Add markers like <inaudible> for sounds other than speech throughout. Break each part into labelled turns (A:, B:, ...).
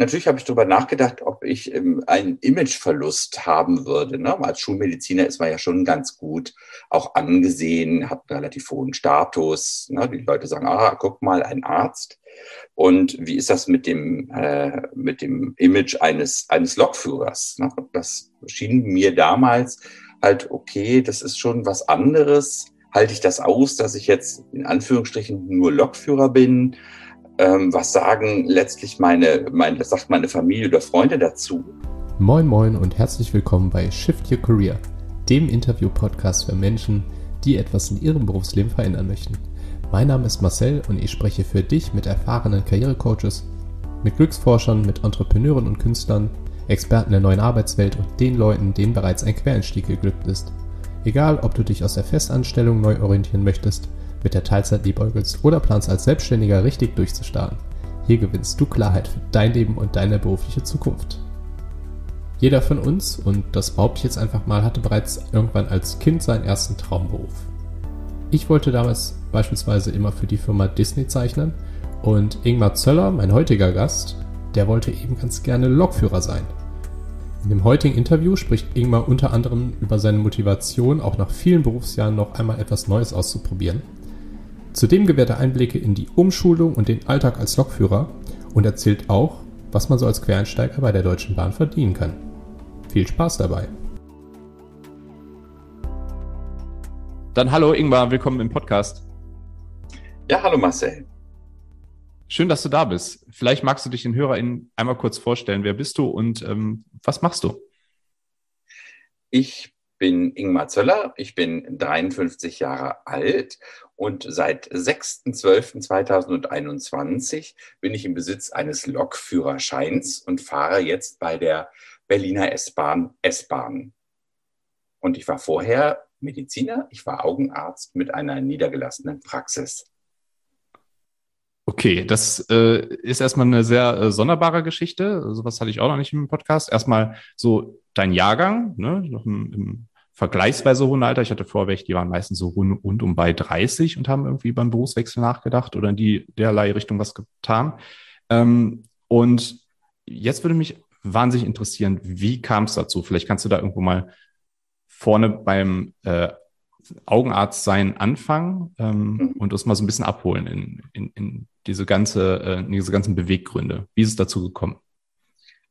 A: Natürlich habe ich darüber nachgedacht, ob ich ähm, einen Imageverlust haben würde. Ne? Als Schulmediziner ist man ja schon ganz gut auch angesehen, hat einen relativ hohen Status. Ne? Die Leute sagen, ah, guck mal, ein Arzt. Und wie ist das mit dem, äh, mit dem Image eines, eines Lokführers? Ne? Das schien mir damals halt, okay, das ist schon was anderes. Halte ich das aus, dass ich jetzt in Anführungsstrichen nur Lokführer bin? Ähm, was sagen letztlich meine, meine, sagt meine Familie oder Freunde dazu?
B: Moin Moin und herzlich willkommen bei Shift Your Career, dem Interview-Podcast für Menschen, die etwas in ihrem Berufsleben verändern möchten. Mein Name ist Marcel und ich spreche für dich mit erfahrenen Karrierecoaches, mit Glücksforschern, mit Entrepreneuren und Künstlern, Experten der neuen Arbeitswelt und den Leuten, denen bereits ein Quereinstieg geglückt ist. Egal, ob du dich aus der Festanstellung neu orientieren möchtest – mit der Teilzeit liebäugelst oder planst als Selbstständiger richtig durchzustarten. Hier gewinnst du Klarheit für dein Leben und deine berufliche Zukunft. Jeder von uns, und das behaupte ich jetzt einfach mal, hatte bereits irgendwann als Kind seinen ersten Traumberuf. Ich wollte damals beispielsweise immer für die Firma Disney zeichnen und Ingmar Zöller, mein heutiger Gast, der wollte eben ganz gerne Lokführer sein. In dem heutigen Interview spricht Ingmar unter anderem über seine Motivation, auch nach vielen Berufsjahren noch einmal etwas Neues auszuprobieren Zudem gewährt er Einblicke in die Umschulung und den Alltag als Lokführer und erzählt auch, was man so als Quereinsteiger bei der Deutschen Bahn verdienen kann. Viel Spaß dabei! Dann hallo Ingmar, willkommen im Podcast.
A: Ja, hallo Marcel.
B: Schön, dass du da bist. Vielleicht magst du dich den HörerInnen einmal kurz vorstellen. Wer bist du und ähm, was machst du?
A: Ich bin Ingmar Zöller, ich bin 53 Jahre alt und seit 6.12.2021 bin ich im Besitz eines Lokführerscheins und fahre jetzt bei der Berliner S-Bahn S-Bahn. Und ich war vorher Mediziner, ich war Augenarzt mit einer niedergelassenen Praxis.
B: Okay, das äh, ist erstmal eine sehr äh, sonderbare Geschichte. Sowas hatte ich auch noch nicht im Podcast. Erstmal so dein Jahrgang, ne, noch im, im vergleichsweise hohen Alter. Ich hatte welche, die waren meistens so rund, rund um bei 30 und haben irgendwie beim Berufswechsel nachgedacht oder in die derlei Richtung was getan. Ähm, und jetzt würde mich wahnsinnig interessieren, wie kam es dazu? Vielleicht kannst du da irgendwo mal vorne beim äh, Augenarzt sein anfangen ähm, mhm. und uns mal so ein bisschen abholen in, in, in diese ganze, äh, in diese ganzen Beweggründe. Wie ist es dazu gekommen?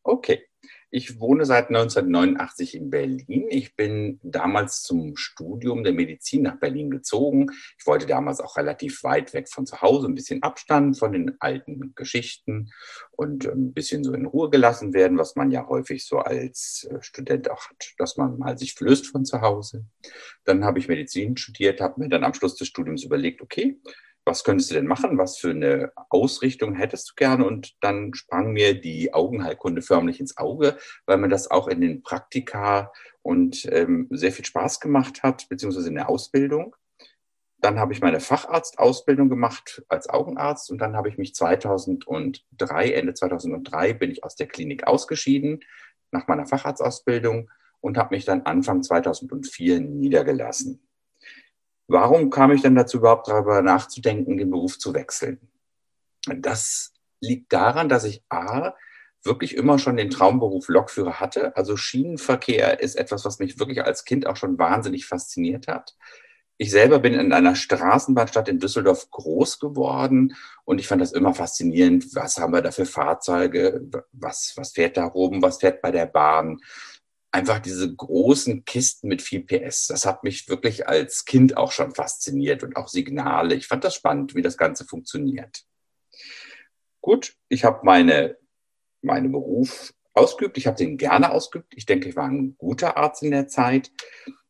A: Okay. Ich wohne seit 1989 in Berlin. Ich bin damals zum Studium der Medizin nach Berlin gezogen. Ich wollte damals auch relativ weit weg von zu Hause, ein bisschen Abstand von den alten Geschichten und ein bisschen so in Ruhe gelassen werden, was man ja häufig so als äh, Student auch hat, dass man mal sich flößt von zu Hause. Dann habe ich Medizin studiert, habe mir dann am Schluss des Studiums überlegt, okay, was könntest du denn machen? Was für eine Ausrichtung hättest du gerne? Und dann sprang mir die Augenheilkunde förmlich ins Auge, weil mir das auch in den Praktika und ähm, sehr viel Spaß gemacht hat, beziehungsweise in der Ausbildung. Dann habe ich meine Facharztausbildung gemacht als Augenarzt und dann habe ich mich 2003, Ende 2003, bin ich aus der Klinik ausgeschieden nach meiner Facharztausbildung und habe mich dann Anfang 2004 niedergelassen. Warum kam ich denn dazu überhaupt darüber nachzudenken, den Beruf zu wechseln? Das liegt daran, dass ich A, wirklich immer schon den Traumberuf Lokführer hatte. Also Schienenverkehr ist etwas, was mich wirklich als Kind auch schon wahnsinnig fasziniert hat. Ich selber bin in einer Straßenbahnstadt in Düsseldorf groß geworden und ich fand das immer faszinierend. Was haben wir da für Fahrzeuge? Was, was fährt da oben? Was fährt bei der Bahn? Einfach diese großen Kisten mit viel PS. Das hat mich wirklich als Kind auch schon fasziniert und auch Signale. Ich fand das spannend, wie das Ganze funktioniert. Gut, ich habe meine, meinen Beruf ausgeübt. Ich habe den gerne ausgeübt. Ich denke, ich war ein guter Arzt in der Zeit.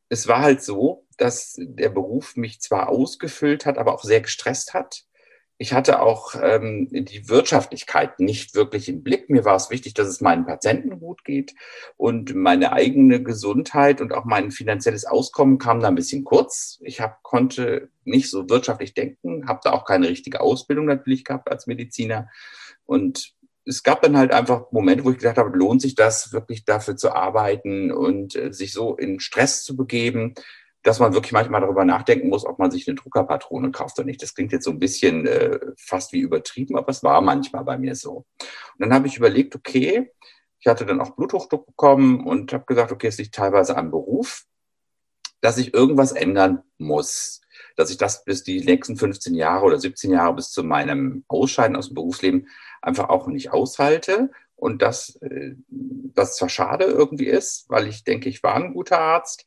A: Es war halt so, dass der Beruf mich zwar ausgefüllt hat, aber auch sehr gestresst hat ich hatte auch ähm, die Wirtschaftlichkeit nicht wirklich im Blick. Mir war es wichtig, dass es meinen Patienten gut geht und meine eigene Gesundheit und auch mein finanzielles Auskommen kam da ein bisschen kurz. Ich hab, konnte nicht so wirtschaftlich denken, habe da auch keine richtige Ausbildung natürlich gehabt als Mediziner und es gab dann halt einfach Momente, wo ich gedacht habe, lohnt sich das wirklich dafür zu arbeiten und äh, sich so in Stress zu begeben, dass man wirklich manchmal darüber nachdenken muss, ob man sich eine Druckerpatrone kauft oder nicht. Das klingt jetzt so ein bisschen äh, fast wie übertrieben, aber es war manchmal bei mir so. Und dann habe ich überlegt, okay, ich hatte dann auch Bluthochdruck bekommen und habe gesagt, okay, es liegt teilweise am Beruf, dass ich irgendwas ändern muss. Dass ich das bis die nächsten 15 Jahre oder 17 Jahre bis zu meinem Ausscheiden aus dem Berufsleben einfach auch nicht aushalte. Und dass äh, das zwar schade irgendwie ist, weil ich denke, ich war ein guter Arzt,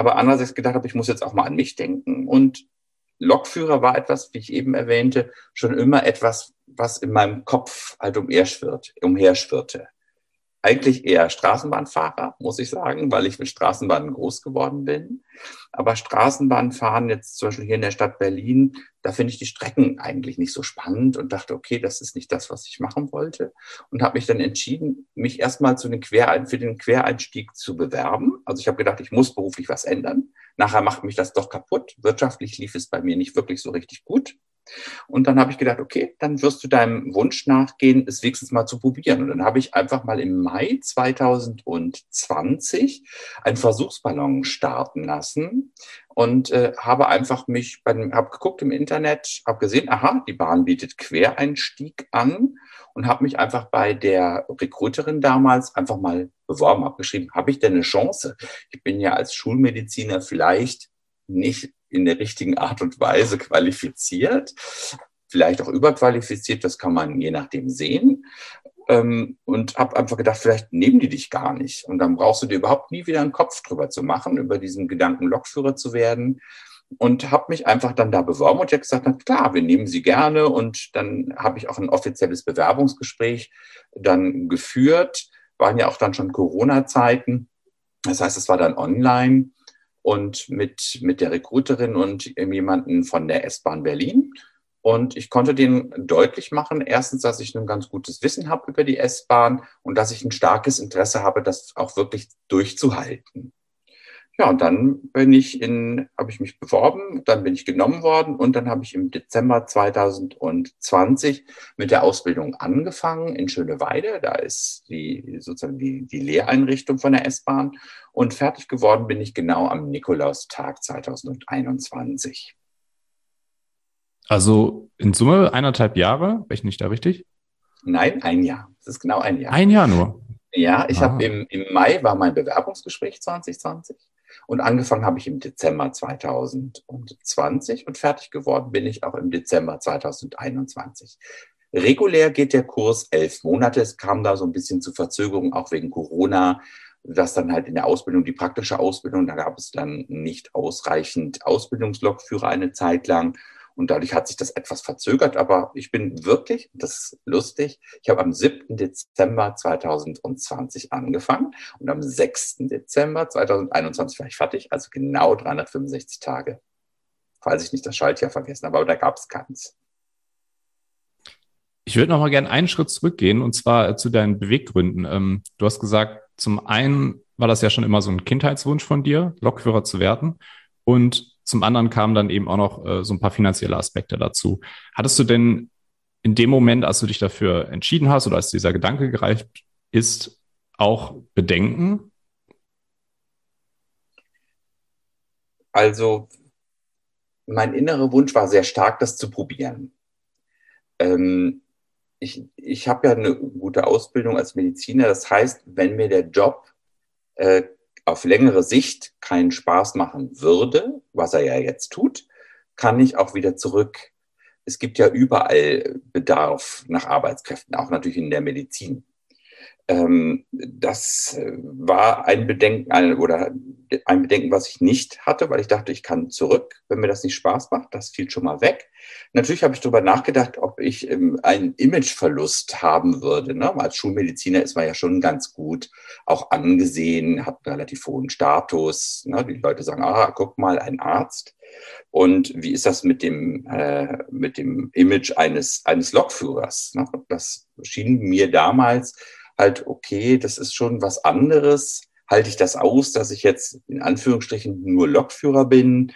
A: aber andererseits gedacht habe, ich muss jetzt auch mal an mich denken. Und Lokführer war etwas, wie ich eben erwähnte, schon immer etwas, was in meinem Kopf halt umherschwirrte eigentlich eher Straßenbahnfahrer, muss ich sagen, weil ich mit Straßenbahnen groß geworden bin. Aber Straßenbahnfahren jetzt zum Beispiel hier in der Stadt Berlin, da finde ich die Strecken eigentlich nicht so spannend und dachte, okay, das ist nicht das, was ich machen wollte. Und habe mich dann entschieden, mich erstmal zu den Querein für den Quereinstieg zu bewerben. Also ich habe gedacht, ich muss beruflich was ändern. Nachher macht mich das doch kaputt. Wirtschaftlich lief es bei mir nicht wirklich so richtig gut. Und dann habe ich gedacht, okay, dann wirst du deinem Wunsch nachgehen, es wenigstens mal zu probieren. Und dann habe ich einfach mal im Mai 2020 einen Versuchsballon starten lassen und äh, habe einfach mich, habe geguckt im Internet, habe gesehen, aha, die Bahn bietet Quereinstieg an und habe mich einfach bei der Recruiterin damals einfach mal beworben, habe geschrieben, habe ich denn eine Chance? Ich bin ja als Schulmediziner vielleicht nicht in der richtigen Art und Weise qualifiziert, vielleicht auch überqualifiziert, das kann man je nachdem sehen. Ähm, und habe einfach gedacht, vielleicht nehmen die dich gar nicht. Und dann brauchst du dir überhaupt nie wieder einen Kopf drüber zu machen, über diesen Gedanken Lokführer zu werden. Und habe mich einfach dann da beworben und ich gesagt, na klar, wir nehmen sie gerne. Und dann habe ich auch ein offizielles Bewerbungsgespräch dann geführt. Waren ja auch dann schon Corona-Zeiten. Das heißt, es war dann online und mit, mit der Recruiterin und jemanden von der S-Bahn Berlin. Und ich konnte denen deutlich machen, erstens, dass ich ein ganz gutes Wissen habe über die S-Bahn und dass ich ein starkes Interesse habe, das auch wirklich durchzuhalten. Ja, und dann bin ich in, habe ich mich beworben, dann bin ich genommen worden und dann habe ich im Dezember 2020 mit der Ausbildung angefangen in Schöneweide. Da ist die sozusagen die, die Lehreinrichtung von der S-Bahn und fertig geworden bin ich genau am Nikolaustag 2021.
B: Also in Summe eineinhalb Jahre, bin ich nicht da richtig?
A: Nein, ein Jahr. Das ist genau ein Jahr.
B: Ein Jahr nur.
A: Ja, ich ah. habe im, im Mai war mein Bewerbungsgespräch 2020. Und angefangen habe ich im Dezember 2020 und fertig geworden bin ich auch im Dezember 2021. Regulär geht der Kurs elf Monate. Es kam da so ein bisschen zu Verzögerung, auch wegen Corona, dass dann halt in der Ausbildung, die praktische Ausbildung, da gab es dann nicht ausreichend Ausbildungslokführer eine Zeit lang. Und dadurch hat sich das etwas verzögert. Aber ich bin wirklich, das ist lustig, ich habe am 7. Dezember 2020 angefangen und am 6. Dezember 2021 war ich fertig, also genau 365 Tage. Falls ich nicht das Schaltjahr vergessen habe, aber da gab es keins.
B: Ich würde noch mal gerne einen Schritt zurückgehen und zwar äh, zu deinen Beweggründen. Ähm, du hast gesagt, zum einen war das ja schon immer so ein Kindheitswunsch von dir, Lokführer zu werden. Und zum anderen kamen dann eben auch noch äh, so ein paar finanzielle Aspekte dazu. Hattest du denn in dem Moment, als du dich dafür entschieden hast oder als dieser Gedanke gereift ist, auch Bedenken?
A: Also, mein innerer Wunsch war sehr stark, das zu probieren. Ähm, ich ich habe ja eine gute Ausbildung als Mediziner. Das heißt, wenn mir der Job äh, auf längere Sicht keinen Spaß machen würde, was er ja jetzt tut, kann ich auch wieder zurück. Es gibt ja überall Bedarf nach Arbeitskräften, auch natürlich in der Medizin. Ähm, das äh, war ein Bedenken oder ein Bedenken, was ich nicht hatte, weil ich dachte, ich kann zurück, wenn mir das nicht Spaß macht. Das fiel schon mal weg. Natürlich habe ich darüber nachgedacht, ob ich ähm, einen Imageverlust haben würde. Ne? Als Schulmediziner ist man ja schon ganz gut auch angesehen, hat einen relativ hohen Status. Ne? Die Leute sagen, ah, guck mal, ein Arzt. Und wie ist das mit dem, äh, mit dem Image eines, eines Lokführers? Ne? Das schien mir damals halt, okay, das ist schon was anderes. Halte ich das aus, dass ich jetzt in Anführungsstrichen nur Lokführer bin?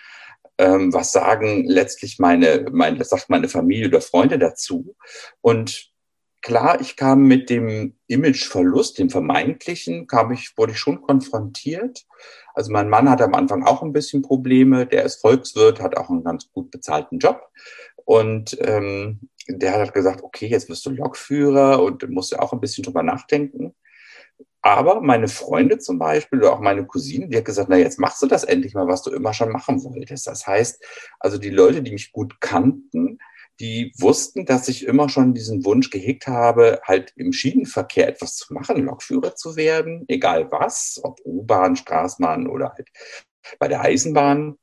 A: Ähm, was sagen letztlich meine, meine, das sagt meine Familie oder Freunde dazu? Und klar, ich kam mit dem Imageverlust, dem vermeintlichen, kam ich, wurde ich schon konfrontiert. Also mein Mann hatte am Anfang auch ein bisschen Probleme. Der ist Volkswirt, hat auch einen ganz gut bezahlten Job. Und ähm, der hat halt gesagt, okay, jetzt wirst du Lokführer und musst ja auch ein bisschen drüber nachdenken. Aber meine Freunde zum Beispiel oder auch meine Cousine, die hat gesagt, na jetzt machst du das endlich mal, was du immer schon machen wolltest. Das heißt, also die Leute, die mich gut kannten, die wussten, dass ich immer schon diesen Wunsch gehegt habe, halt im Schienenverkehr etwas zu machen, Lokführer zu werden, egal was, ob U-Bahn, Straßenbahn oder halt bei der Eisenbahn.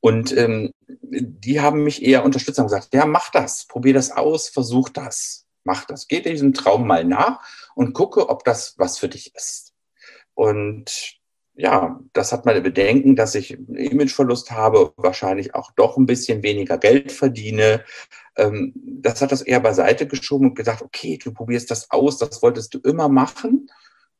A: Und ähm, die haben mich eher unterstützt und gesagt, ja, mach das, probier das aus, versuch das, mach das, geh diesem Traum mal nach und gucke, ob das was für dich ist. Und ja, das hat meine Bedenken, dass ich Imageverlust habe, wahrscheinlich auch doch ein bisschen weniger Geld verdiene. Ähm, das hat das eher beiseite geschoben und gesagt, okay, du probierst das aus, das wolltest du immer machen.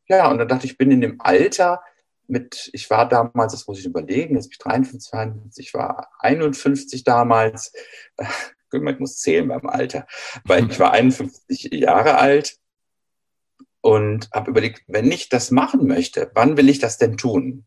A: Ja, und dann dachte ich, ich bin in dem Alter mit, ich war damals, das muss ich überlegen, jetzt bin ich 53, 52, ich war 51 damals. <laughs> Ich muss zählen beim Alter, weil ich war 51 Jahre alt und habe überlegt, wenn ich das machen möchte, wann will ich das denn tun?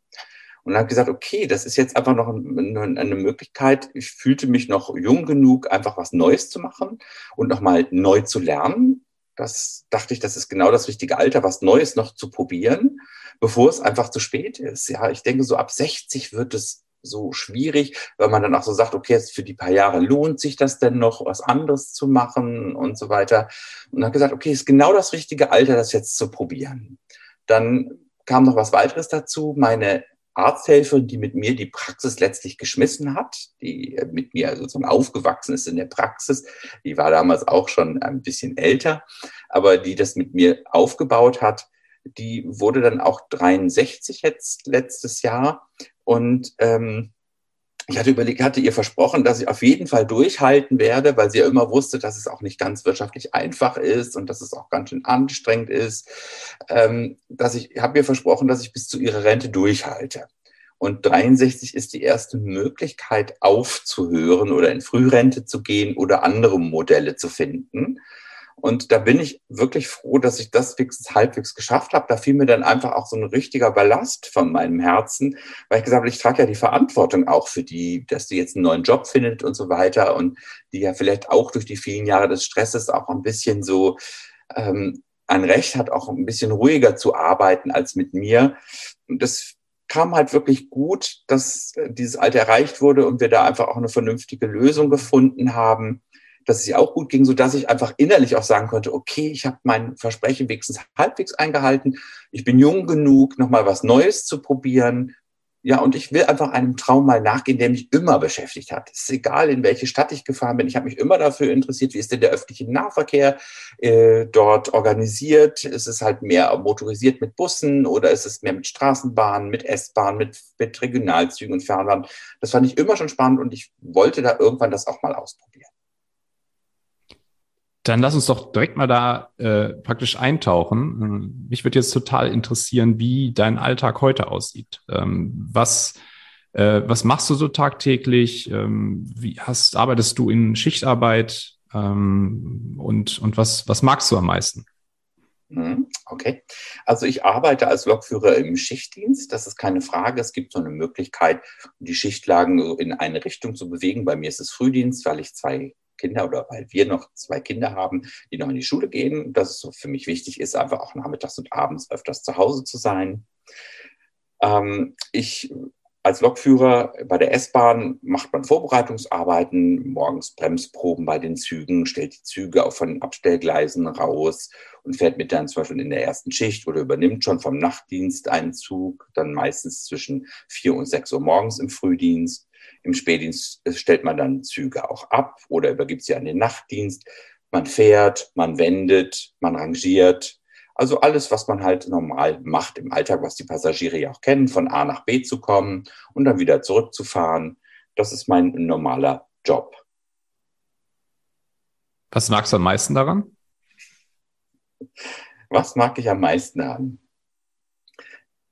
A: Und habe gesagt, okay, das ist jetzt einfach noch eine Möglichkeit. Ich fühlte mich noch jung genug, einfach was Neues zu machen und nochmal neu zu lernen. Das dachte ich, das ist genau das richtige Alter, was Neues noch zu probieren, bevor es einfach zu spät ist. Ja, ich denke, so ab 60 wird es so schwierig, weil man dann auch so sagt, okay, jetzt für die paar Jahre lohnt sich das denn noch, was anderes zu machen und so weiter. Und dann gesagt, okay, ist genau das richtige Alter, das jetzt zu probieren. Dann kam noch was weiteres dazu. Meine Arzthelferin, die mit mir die Praxis letztlich geschmissen hat, die mit mir sozusagen aufgewachsen ist in der Praxis, die war damals auch schon ein bisschen älter, aber die das mit mir aufgebaut hat, die wurde dann auch 63 jetzt letztes Jahr und ähm, ich hatte überlegt, hatte ihr versprochen, dass ich auf jeden Fall durchhalten werde, weil sie ja immer wusste, dass es auch nicht ganz wirtschaftlich einfach ist und dass es auch ganz schön anstrengend ist. Ähm, dass ich habe ihr versprochen, dass ich bis zu ihrer Rente durchhalte. Und 63 ist die erste Möglichkeit aufzuhören oder in Frührente zu gehen oder andere Modelle zu finden. Und da bin ich wirklich froh, dass ich das fix, halbwegs geschafft habe. Da fiel mir dann einfach auch so ein richtiger Ballast von meinem Herzen, weil ich gesagt habe, ich trage ja die Verantwortung auch für die, dass die jetzt einen neuen Job findet und so weiter und die ja vielleicht auch durch die vielen Jahre des Stresses auch ein bisschen so ähm, ein Recht hat, auch ein bisschen ruhiger zu arbeiten als mit mir. Und das kam halt wirklich gut, dass dieses Alter erreicht wurde und wir da einfach auch eine vernünftige Lösung gefunden haben dass es ihr auch gut ging, so dass ich einfach innerlich auch sagen konnte, okay, ich habe mein Versprechen wenigstens halbwegs eingehalten. Ich bin jung genug, nochmal was Neues zu probieren. Ja, und ich will einfach einem Traum mal nachgehen, der mich immer beschäftigt hat. Es ist egal, in welche Stadt ich gefahren bin. Ich habe mich immer dafür interessiert, wie ist denn der öffentliche Nahverkehr äh, dort organisiert? Ist es halt mehr motorisiert mit Bussen oder ist es mehr mit Straßenbahnen, mit S-Bahnen, mit, mit Regionalzügen und Fernbahnen? Das fand ich immer schon spannend und ich wollte da irgendwann das auch mal ausprobieren.
B: Dann lass uns doch direkt mal da äh, praktisch eintauchen. Mich würde jetzt total interessieren, wie dein Alltag heute aussieht. Ähm, was, äh, was machst du so tagtäglich? Ähm, wie hast, arbeitest du in Schichtarbeit? Ähm, und und was, was magst du am meisten?
A: Mhm, okay. Also ich arbeite als Lokführer im Schichtdienst. Das ist keine Frage. Es gibt so eine Möglichkeit, die Schichtlagen in eine Richtung zu bewegen. Bei mir ist es Frühdienst, weil ich zwei Kinder oder weil wir noch zwei Kinder haben, die noch in die Schule gehen. Dass es so für mich wichtig ist, einfach auch nachmittags und abends öfters zu Hause zu sein. Ähm, ich als Lokführer bei der S-Bahn macht man Vorbereitungsarbeiten, morgens Bremsproben bei den Zügen, stellt die Züge auch von den Abstellgleisen raus und fährt mit dann zum Beispiel in der ersten Schicht oder übernimmt schon vom Nachtdienst einen Zug, dann meistens zwischen vier und sechs Uhr morgens im Frühdienst. Im Spätdienst stellt man dann Züge auch ab oder übergibt sie an den Nachtdienst. Man fährt, man wendet, man rangiert. Also alles, was man halt normal macht im Alltag, was die Passagiere ja auch kennen, von A nach B zu kommen und dann wieder zurückzufahren. Das ist mein normaler Job.
B: Was magst du am meisten daran?
A: Was mag ich am meisten daran?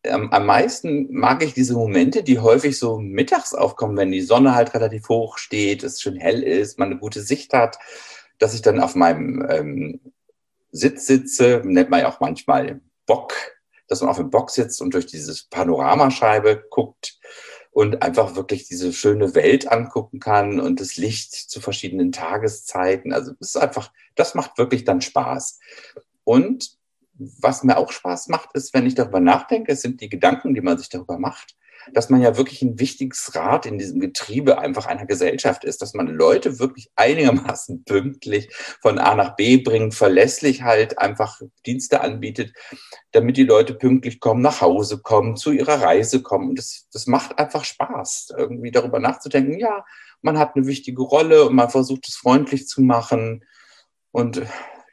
A: am, am meisten mag ich diese Momente, die häufig so mittags aufkommen, wenn die Sonne halt relativ hoch steht, es schön hell ist, man eine gute Sicht hat, dass ich dann auf meinem ähm, Sitzsitze, nennt man ja auch manchmal Bock, dass man auf dem Bock sitzt und durch diese Panoramascheibe guckt und einfach wirklich diese schöne Welt angucken kann und das Licht zu verschiedenen Tageszeiten. Also es ist einfach, das macht wirklich dann Spaß. Und was mir auch Spaß macht, ist, wenn ich darüber nachdenke, es sind die Gedanken, die man sich darüber macht, dass man ja wirklich ein wichtiges Rad in diesem Getriebe einfach einer Gesellschaft ist, dass man Leute wirklich einigermaßen pünktlich von A nach B bringt, verlässlich halt einfach Dienste anbietet, damit die Leute pünktlich kommen, nach Hause kommen, zu ihrer Reise kommen. Und das, das macht einfach Spaß, irgendwie darüber nachzudenken, ja, man hat eine wichtige Rolle und man versucht es freundlich zu machen. Und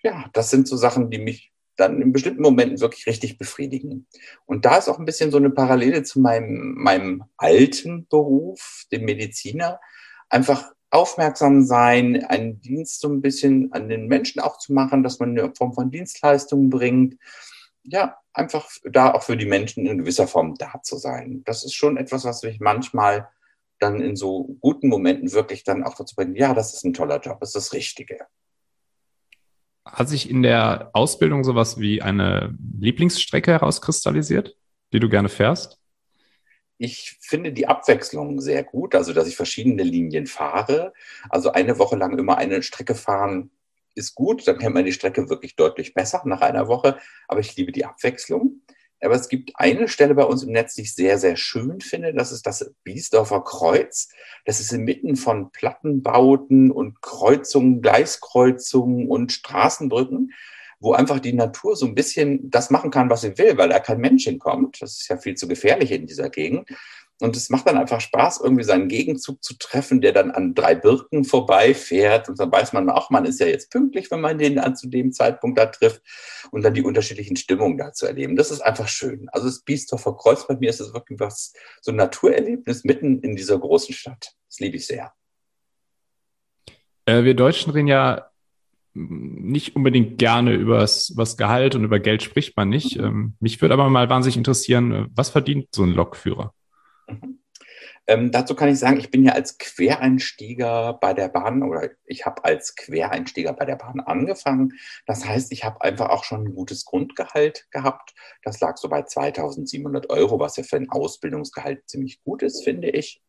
A: ja, das sind so Sachen, die mich dann in bestimmten Momenten wirklich richtig befriedigen. Und da ist auch ein bisschen so eine Parallele zu meinem, meinem alten Beruf, dem Mediziner. Einfach aufmerksam sein, einen Dienst so ein bisschen an den Menschen auch zu machen, dass man eine Form von Dienstleistungen bringt. Ja, einfach da auch für die Menschen in gewisser Form da zu sein. Das ist schon etwas, was mich manchmal dann in so guten Momenten wirklich dann auch dazu bringt, ja, das ist ein toller Job, das ist das Richtige.
B: Hat sich in der Ausbildung sowas wie eine Lieblingsstrecke herauskristallisiert, die du gerne fährst?
A: Ich finde die Abwechslung sehr gut, also dass ich verschiedene Linien fahre. Also eine Woche lang immer eine Strecke fahren ist gut, dann kennt man die Strecke wirklich deutlich besser nach einer Woche. Aber ich liebe die Abwechslung. Aber es gibt eine Stelle bei uns im Netz, die ich sehr, sehr schön finde. Das ist das Biesdorfer Kreuz. Das ist inmitten von Plattenbauten und Kreuzungen, Gleiskreuzungen und Straßenbrücken, wo einfach die Natur so ein bisschen das machen kann, was sie will, weil da kein Mensch hinkommt. Das ist ja viel zu gefährlich in dieser Gegend. Und es macht dann einfach Spaß, irgendwie seinen Gegenzug zu treffen, der dann an drei Birken vorbeifährt. Und dann weiß man auch, man ist ja jetzt pünktlich, wenn man den an zu dem Zeitpunkt da trifft. Und dann die unterschiedlichen Stimmungen da zu erleben. Das ist einfach schön. Also das Biesdorfer Kreuz bei mir ist es wirklich was, so ein Naturerlebnis mitten in dieser großen Stadt. Das liebe ich sehr.
B: Äh, wir Deutschen reden ja nicht unbedingt gerne über das Gehalt und über Geld spricht man nicht. Ähm, mich würde aber mal wahnsinnig interessieren, was verdient so ein Lokführer? <laughs>
A: Ähm, dazu kann ich sagen, ich bin ja als Quereinstieger bei der Bahn oder ich habe als Quereinstieger bei der Bahn angefangen. Das heißt, ich habe einfach auch schon ein gutes Grundgehalt gehabt. Das lag so bei 2700 Euro, was ja für ein Ausbildungsgehalt ziemlich gut ist, finde ich.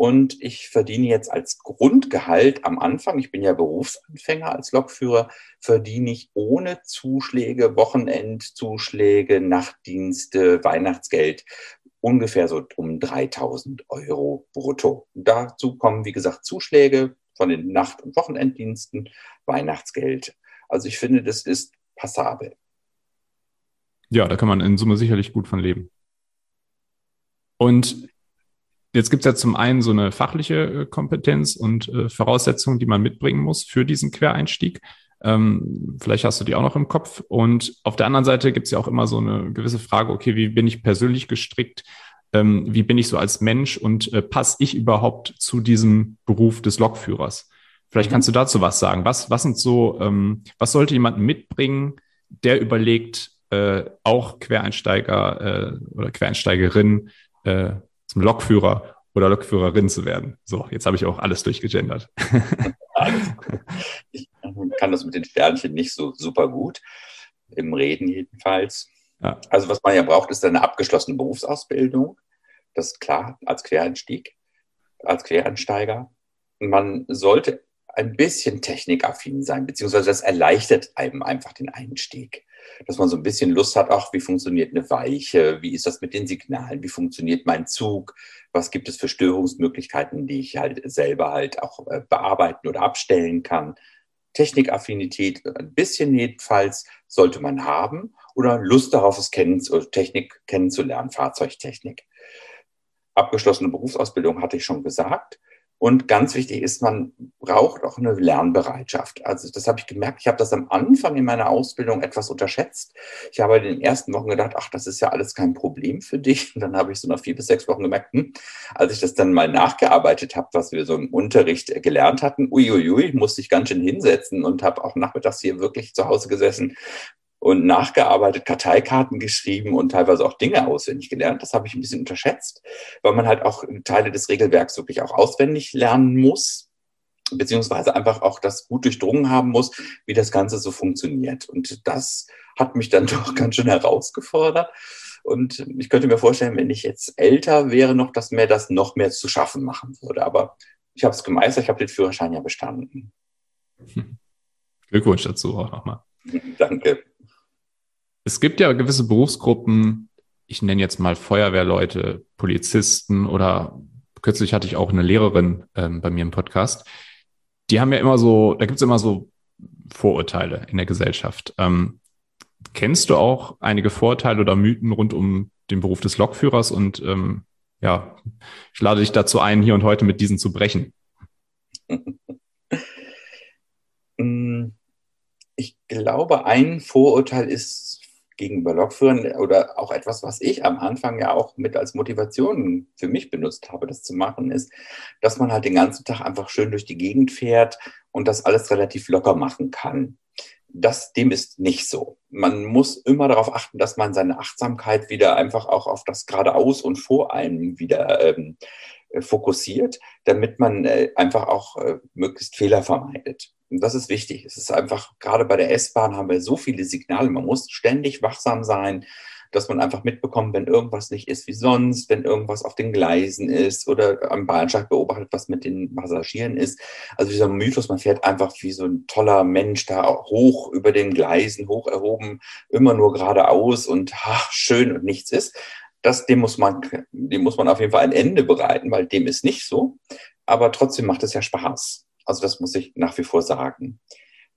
A: Und ich verdiene jetzt als Grundgehalt am Anfang, ich bin ja Berufsanfänger als Lokführer, verdiene ich ohne Zuschläge, Wochenendzuschläge, Nachtdienste, Weihnachtsgeld ungefähr so um 3000 Euro brutto. Dazu kommen, wie gesagt, Zuschläge von den Nacht- und Wochenenddiensten, Weihnachtsgeld. Also ich finde, das ist passabel.
B: Ja, da kann man in Summe sicherlich gut von leben. Und jetzt gibt es ja zum einen so eine fachliche äh, Kompetenz und äh, Voraussetzungen, die man mitbringen muss für diesen Quereinstieg. Ähm, vielleicht hast du die auch noch im Kopf. Und auf der anderen Seite gibt es ja auch immer so eine gewisse Frage, okay, wie bin ich persönlich gestrickt? Ähm, wie bin ich so als Mensch und äh, passe ich überhaupt zu diesem Beruf des Lokführers? Vielleicht mhm. kannst du dazu was sagen. Was, was sind so, ähm, was sollte jemand mitbringen, der überlegt, äh, auch Quereinsteiger äh, oder Quereinsteigerin äh, zum Lokführer oder Lokführerin zu werden? So, jetzt habe ich auch alles durchgegendert. <laughs> <laughs>
A: Ich kann das mit den Sternchen nicht so super gut, im Reden jedenfalls. Ja. Also was man ja braucht, ist eine abgeschlossene Berufsausbildung. Das ist klar, als Quereinstieg, als Quereinsteiger. Man sollte ein bisschen technikaffin sein, beziehungsweise das erleichtert einem einfach den Einstieg. Dass man so ein bisschen Lust hat, ach, wie funktioniert eine Weiche, wie ist das mit den Signalen, wie funktioniert mein Zug, was gibt es für Störungsmöglichkeiten, die ich halt selber halt auch äh, bearbeiten oder abstellen kann. Technikaffinität, ein bisschen jedenfalls, sollte man haben oder Lust darauf, es kennen, Technik kennenzulernen, Fahrzeugtechnik. Abgeschlossene Berufsausbildung hatte ich schon gesagt. Und ganz wichtig ist, man braucht auch eine Lernbereitschaft. Also das habe ich gemerkt. Ich habe das am Anfang in meiner Ausbildung etwas unterschätzt. Ich habe in den ersten Wochen gedacht, ach, das ist ja alles kein Problem für dich. Und dann habe ich so nach vier bis sechs Wochen gemerkt, hm, als ich das dann mal nachgearbeitet habe, was wir so im Unterricht gelernt hatten, uiuiui, musste ich ganz schön hinsetzen und habe auch nachmittags hier wirklich zu Hause gesessen und nachgearbeitet, Karteikarten geschrieben und teilweise auch Dinge auswendig gelernt. Das habe ich ein bisschen unterschätzt, weil man halt auch Teile des Regelwerks wirklich auch auswendig lernen muss. beziehungsweise einfach auch das gut durchdrungen haben muss, wie das Ganze so funktioniert. Und das hat mich dann <laughs> doch ganz schön herausgefordert. Und ich könnte mir vorstellen, wenn ich jetzt älter wäre, noch, dass mir das noch mehr zu schaffen machen würde. Aber ich habe es gemeistert, ich habe den Führerschein ja bestanden.
B: Glückwunsch dazu auch nochmal.
A: Danke.
B: Es gibt ja gewisse Berufsgruppen, ich nenne jetzt mal Feuerwehrleute, Polizisten oder kürzlich hatte ich auch eine Lehrerin ähm, bei mir im Podcast. Die haben ja immer so, da gibt es immer so Vorurteile in der Gesellschaft. Ähm, kennst du auch einige Vorurteile oder Mythen rund um den Beruf des Lokführers? Und ähm, ja, ich lade dich dazu ein, hier und heute mit diesen zu brechen. <laughs>
A: Ich glaube, ein Vorurteil ist gegenüber Lokführern oder auch etwas, was ich am Anfang ja auch mit als Motivation für mich benutzt habe, das zu machen, ist, dass man halt den ganzen Tag einfach schön durch die Gegend fährt und das alles relativ locker machen kann. Das, dem ist nicht so. Man muss immer darauf achten, dass man seine Achtsamkeit wieder einfach auch auf das geradeaus und vor einem wieder ähm, fokussiert, damit man äh, einfach auch äh, möglichst Fehler vermeidet. Und das ist wichtig. Es ist einfach, gerade bei der S-Bahn haben wir so viele Signale. Man muss ständig wachsam sein, dass man einfach mitbekommt, wenn irgendwas nicht ist wie sonst, wenn irgendwas auf den Gleisen ist oder am Bahnsteig beobachtet, was mit den Passagieren ist. Also dieser Mythos, man fährt einfach wie so ein toller Mensch da hoch über den Gleisen, hoch erhoben, immer nur geradeaus und ach, schön und nichts ist. Das, dem muss man, dem muss man auf jeden Fall ein Ende bereiten, weil dem ist nicht so. Aber trotzdem macht es ja Spaß. Also das muss ich nach wie vor sagen.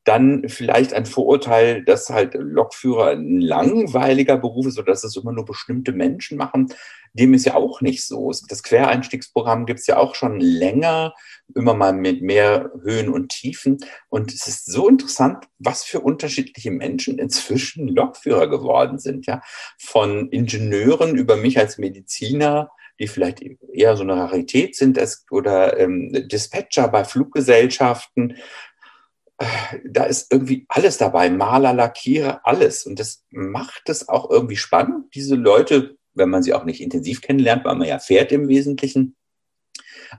A: Dann vielleicht ein Vorurteil, dass halt Lokführer ein langweiliger Beruf ist oder dass es immer nur bestimmte Menschen machen. Dem ist ja auch nicht so. Das Quereinstiegsprogramm gibt es ja auch schon länger, immer mal mit mehr Höhen und Tiefen. Und es ist so interessant, was für unterschiedliche Menschen inzwischen Lokführer geworden sind. Ja? Von Ingenieuren über mich als Mediziner die vielleicht eher so eine Rarität sind oder ähm, Dispatcher bei Fluggesellschaften. Da ist irgendwie alles dabei, Maler, Lackierer, alles. Und das macht es auch irgendwie spannend, diese Leute, wenn man sie auch nicht intensiv kennenlernt, weil man ja fährt im Wesentlichen,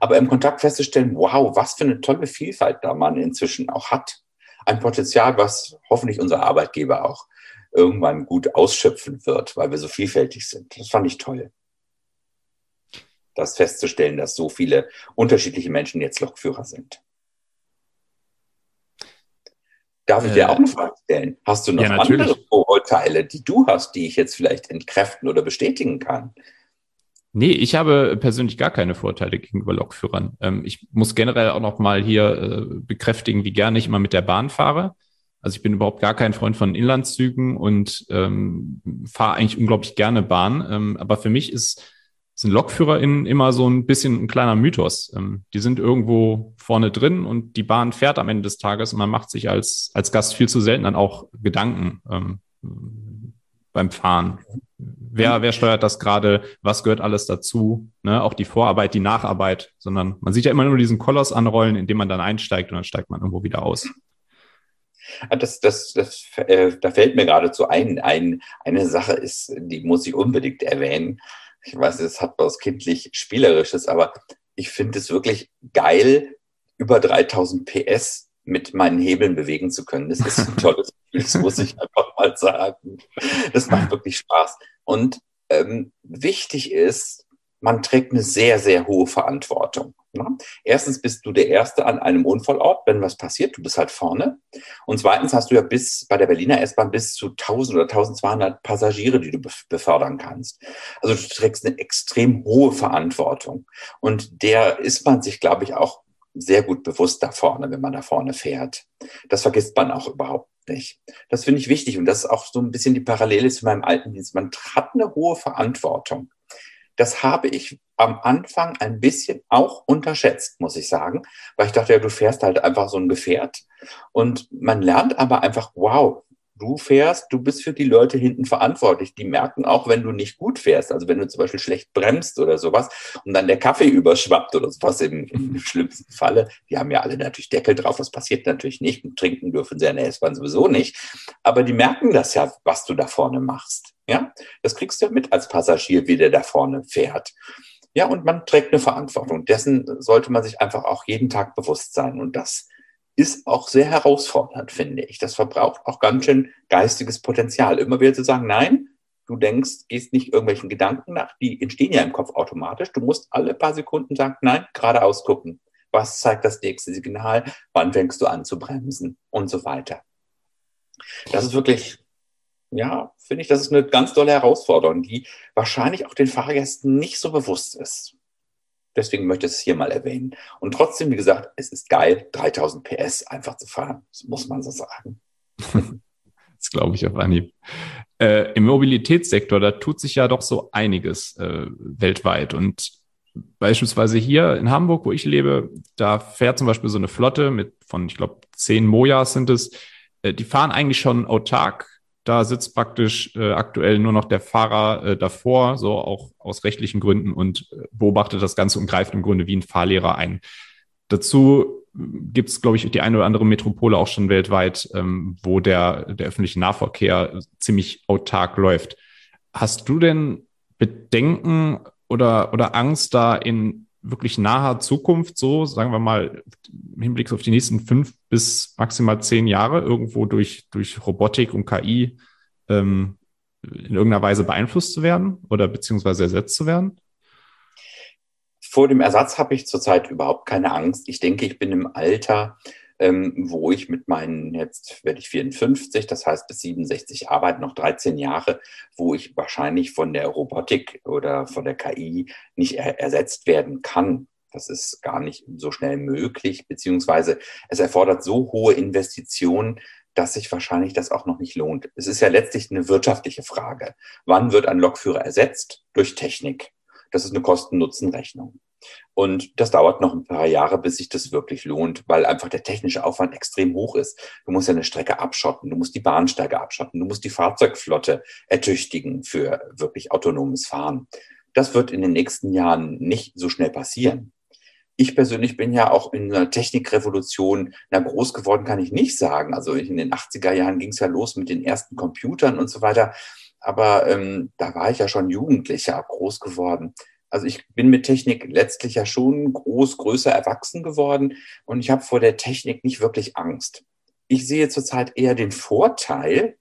A: aber im Kontakt festzustellen, wow, was für eine tolle Vielfalt da man inzwischen auch hat. Ein Potenzial, was hoffentlich unser Arbeitgeber auch irgendwann gut ausschöpfen wird, weil wir so vielfältig sind. Das fand ich toll das festzustellen, dass so viele unterschiedliche Menschen jetzt Lokführer sind. Darf ich dir äh, auch eine Frage stellen? Hast du noch ja, andere Vorurteile, die du hast, die ich jetzt vielleicht entkräften oder bestätigen kann?
B: Nee, ich habe persönlich gar keine Vorteile gegenüber Lokführern. Ähm, ich muss generell auch noch mal hier äh, bekräftigen, wie gerne ich immer mit der Bahn fahre. Also ich bin überhaupt gar kein Freund von Inlandszügen und ähm, fahre eigentlich unglaublich gerne Bahn. Ähm, aber für mich ist sind LokführerInnen immer so ein bisschen ein kleiner Mythos. Ähm, die sind irgendwo vorne drin und die Bahn fährt am Ende des Tages und man macht sich als, als Gast viel zu selten dann auch Gedanken ähm, beim Fahren. Wer, wer steuert das gerade? Was gehört alles dazu? Ne? Auch die Vorarbeit, die Nacharbeit, sondern man sieht ja immer nur diesen Koloss anrollen, in dem man dann einsteigt und dann steigt man irgendwo wieder aus.
A: Ah, das, das, das, äh, da fällt mir geradezu ein, ein, eine Sache ist, die muss ich unbedingt erwähnen ich weiß, es hat was kindlich Spielerisches, aber ich finde es wirklich geil, über 3000 PS mit meinen Hebeln bewegen zu können. Das ist ein <laughs> tolles Spiel, das muss ich einfach mal sagen. Das macht wirklich Spaß. Und ähm, wichtig ist, man trägt eine sehr, sehr hohe Verantwortung. Ne? Erstens bist du der Erste an einem Unfallort, wenn was passiert, du bist halt vorne. Und zweitens hast du ja bis bei der Berliner S-Bahn bis zu 1000 oder 1200 Passagiere, die du befördern kannst. Also du trägst eine extrem hohe Verantwortung. Und der ist man sich, glaube ich, auch sehr gut bewusst da vorne, wenn man da vorne fährt. Das vergisst man auch überhaupt nicht. Das finde ich wichtig und das ist auch so ein bisschen die Parallele zu meinem alten Dienst. Man hat eine hohe Verantwortung. Das habe ich am Anfang ein bisschen auch unterschätzt, muss ich sagen, weil ich dachte, ja, du fährst halt einfach so ein Gefährt. Und man lernt aber einfach, wow, du fährst, du bist für die Leute hinten verantwortlich. Die merken auch, wenn du nicht gut fährst, also wenn du zum Beispiel schlecht bremst oder sowas und dann der Kaffee überschwappt oder sowas im, im schlimmsten Falle. Die haben ja alle natürlich Deckel drauf, das passiert natürlich nicht und trinken dürfen sie in der S-Bahn sowieso nicht. Aber die merken das ja, was du da vorne machst. Ja, das kriegst du ja mit als Passagier, wie der da vorne fährt. Ja, und man trägt eine Verantwortung. Dessen sollte man sich einfach auch jeden Tag bewusst sein. Und das ist auch sehr herausfordernd, finde ich. Das verbraucht auch ganz schön geistiges Potenzial. Immer wieder zu sagen, nein, du denkst, gehst nicht irgendwelchen Gedanken nach, die entstehen ja im Kopf automatisch. Du musst alle paar Sekunden sagen, nein, geradeaus gucken. Was zeigt das nächste Signal? Wann fängst du an zu bremsen? Und so weiter. Das ist wirklich, ja, finde ich, das ist eine ganz tolle Herausforderung, die wahrscheinlich auch den Fahrgästen nicht so bewusst ist. Deswegen möchte ich es hier mal erwähnen. Und trotzdem, wie gesagt, es ist geil, 3000 PS einfach zu fahren. Das muss man so sagen. <laughs>
B: das glaube ich auf Anhieb. Äh, Im Mobilitätssektor, da tut sich ja doch so einiges äh, weltweit. Und beispielsweise hier in Hamburg, wo ich lebe, da fährt zum Beispiel so eine Flotte mit von, ich glaube, zehn Mojas sind es. Äh, die fahren eigentlich schon autark da sitzt praktisch äh, aktuell nur noch der Fahrer äh, davor, so auch aus rechtlichen Gründen und äh, beobachtet das Ganze und greift im Grunde wie ein Fahrlehrer ein. Dazu äh, gibt es, glaube ich, die eine oder andere Metropole auch schon weltweit, ähm, wo der, der öffentliche Nahverkehr ziemlich autark läuft. Hast du denn Bedenken oder, oder Angst, da in wirklich naher Zukunft, so sagen wir mal im Hinblick auf die nächsten fünf bis maximal zehn Jahre, irgendwo durch, durch Robotik und KI ähm, in irgendeiner Weise beeinflusst zu werden oder beziehungsweise ersetzt zu werden?
A: Vor dem Ersatz habe ich zurzeit überhaupt keine Angst. Ich denke, ich bin im Alter, ähm, wo ich mit meinen, jetzt werde ich 54, das heißt bis 67 arbeite, noch 13 Jahre, wo ich wahrscheinlich von der Robotik oder von der KI nicht er ersetzt werden kann. Das ist gar nicht so schnell möglich, beziehungsweise es erfordert so hohe Investitionen, dass sich wahrscheinlich das auch noch nicht lohnt. Es ist ja letztlich eine wirtschaftliche Frage. Wann wird ein Lokführer ersetzt? Durch Technik. Das ist eine Kosten-Nutzen-Rechnung. Und das dauert noch ein paar Jahre, bis sich das wirklich lohnt, weil einfach der technische Aufwand extrem hoch ist. Du musst ja eine Strecke abschotten, du musst die Bahnsteige abschotten, du musst die Fahrzeugflotte ertüchtigen für wirklich autonomes Fahren. Das wird in den nächsten Jahren nicht so schnell passieren. Ich persönlich bin ja auch in einer Technikrevolution, na groß geworden kann ich nicht sagen. Also in den 80er Jahren ging es ja los mit den ersten Computern und so weiter. Aber ähm, da war ich ja schon Jugendlicher, groß geworden. Also ich bin mit Technik letztlich ja schon groß, größer erwachsen geworden und ich habe vor der Technik nicht wirklich Angst. Ich sehe zurzeit eher den Vorteil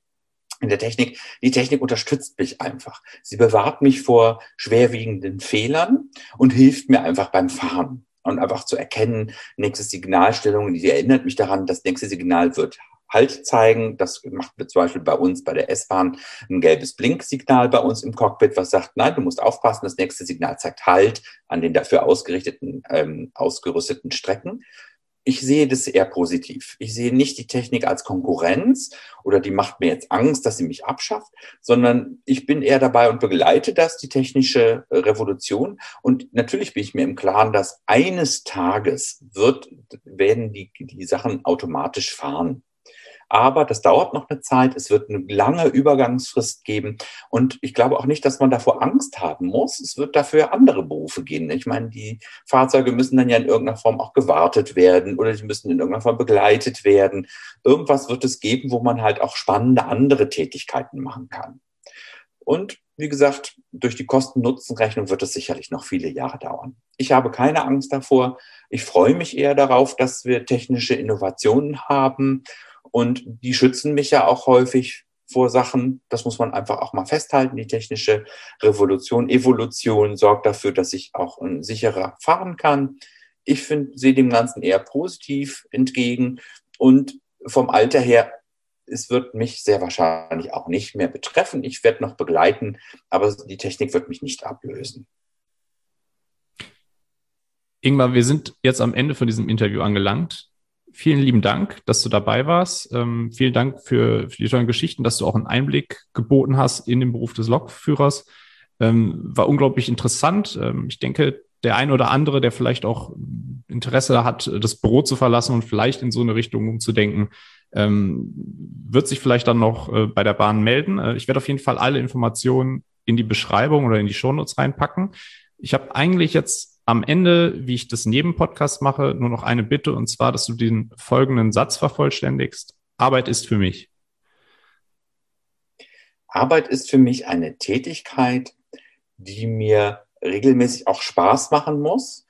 A: in der Technik. Die Technik unterstützt mich einfach. Sie bewahrt mich vor schwerwiegenden Fehlern und hilft mir einfach beim Fahren und einfach zu erkennen, nächste Signalstellung, die erinnert mich daran, das nächste Signal wird Halt zeigen. Das macht zum Beispiel bei uns bei der S-Bahn ein gelbes Blinksignal bei uns im Cockpit, was sagt, nein, du musst aufpassen, das nächste Signal zeigt Halt an den dafür ausgerichteten, ähm, ausgerüsteten Strecken. Ich sehe das eher positiv. Ich sehe nicht die Technik als Konkurrenz oder die macht mir jetzt Angst, dass sie mich abschafft, sondern ich bin eher dabei und begleite das, die technische Revolution. Und natürlich bin ich mir im Klaren, dass eines Tages wird, werden die, die Sachen automatisch fahren. Aber das dauert noch eine Zeit. Es wird eine lange Übergangsfrist geben. Und ich glaube auch nicht, dass man davor Angst haben muss. Es wird dafür andere Berufe gehen. Ich meine, die Fahrzeuge müssen dann ja in irgendeiner Form auch gewartet werden oder sie müssen in irgendeiner Form begleitet werden. Irgendwas wird es geben, wo man halt auch spannende andere Tätigkeiten machen kann. Und wie gesagt, durch die Kosten-Nutzen-Rechnung wird es sicherlich noch viele Jahre dauern. Ich habe keine Angst davor. Ich freue mich eher darauf, dass wir technische Innovationen haben und die schützen mich ja auch häufig vor Sachen. Das muss man einfach auch mal festhalten. Die technische Revolution, Evolution sorgt dafür, dass ich auch sicherer fahren kann. Ich finde, sehe dem Ganzen eher positiv entgegen. Und vom Alter her, es wird mich sehr wahrscheinlich auch nicht mehr betreffen. Ich werde noch begleiten, aber die Technik wird mich nicht ablösen.
B: Ingmar, wir sind jetzt am Ende von diesem Interview angelangt vielen lieben Dank, dass du dabei warst. Ähm, vielen Dank für, für, die tollen Geschichten, dass du auch einen Einblick geboten hast in den Beruf des Lokführers. Ähm, war unglaublich interessant. Ähm, ich denke, der ein oder andere, der vielleicht auch Interesse hat, das Büro zu verlassen und vielleicht in so eine Richtung umzudenken, ähm, wird sich vielleicht dann noch äh, bei der Bahn melden. Äh, ich werde auf jeden Fall alle Informationen in die Beschreibung oder in die Shownotes reinpacken. Ich habe eigentlich jetzt am Ende, wie ich das neben Podcast mache, nur noch eine Bitte und zwar, dass du den folgenden Satz vervollständigst. Arbeit ist für mich.
A: Arbeit ist für mich eine Tätigkeit, die mir regelmäßig auch Spaß machen muss,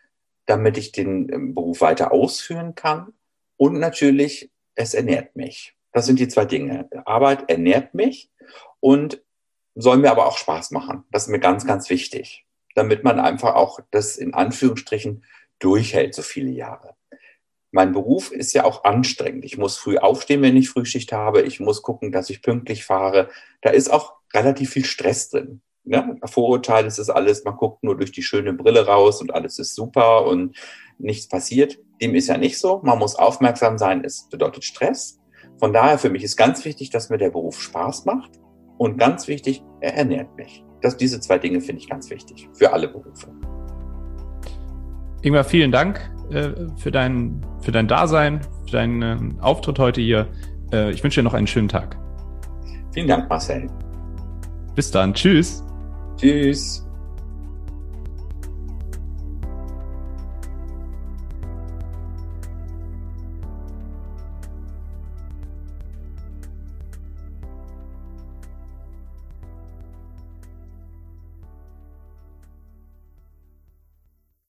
A: damit ich den ähm, Beruf weiter ausführen kann. Und natürlich, es ernährt mich. Das sind die zwei Dinge. Arbeit ernährt mich und soll mir aber auch Spaß machen. Das ist mir ganz, ganz wichtig, damit man einfach auch das in Anführungsstrichen durchhält, so viele Jahre. Mein Beruf ist ja auch anstrengend. Ich muss früh aufstehen, wenn ich Frühschicht habe. Ich muss gucken, dass ich pünktlich fahre. Da ist auch relativ viel Stress drin. Ne? Vorurteil ist es alles, man guckt nur durch die schöne Brille raus und alles ist super und nichts passiert. Dem ist ja nicht so. Man muss aufmerksam sein. Es bedeutet Stress. Von daher für mich ist ganz wichtig, dass mir der Beruf Spaß macht und ganz wichtig, er ernährt mich. Das, diese zwei Dinge finde ich ganz wichtig für alle Berufe.
B: Ingmar, vielen Dank äh, für, dein, für dein Dasein, für deinen äh, Auftritt heute hier. Äh, ich wünsche dir noch einen schönen Tag.
A: Vielen Dank, Marcel.
B: Bis dann. Tschüss.
A: Tschüss.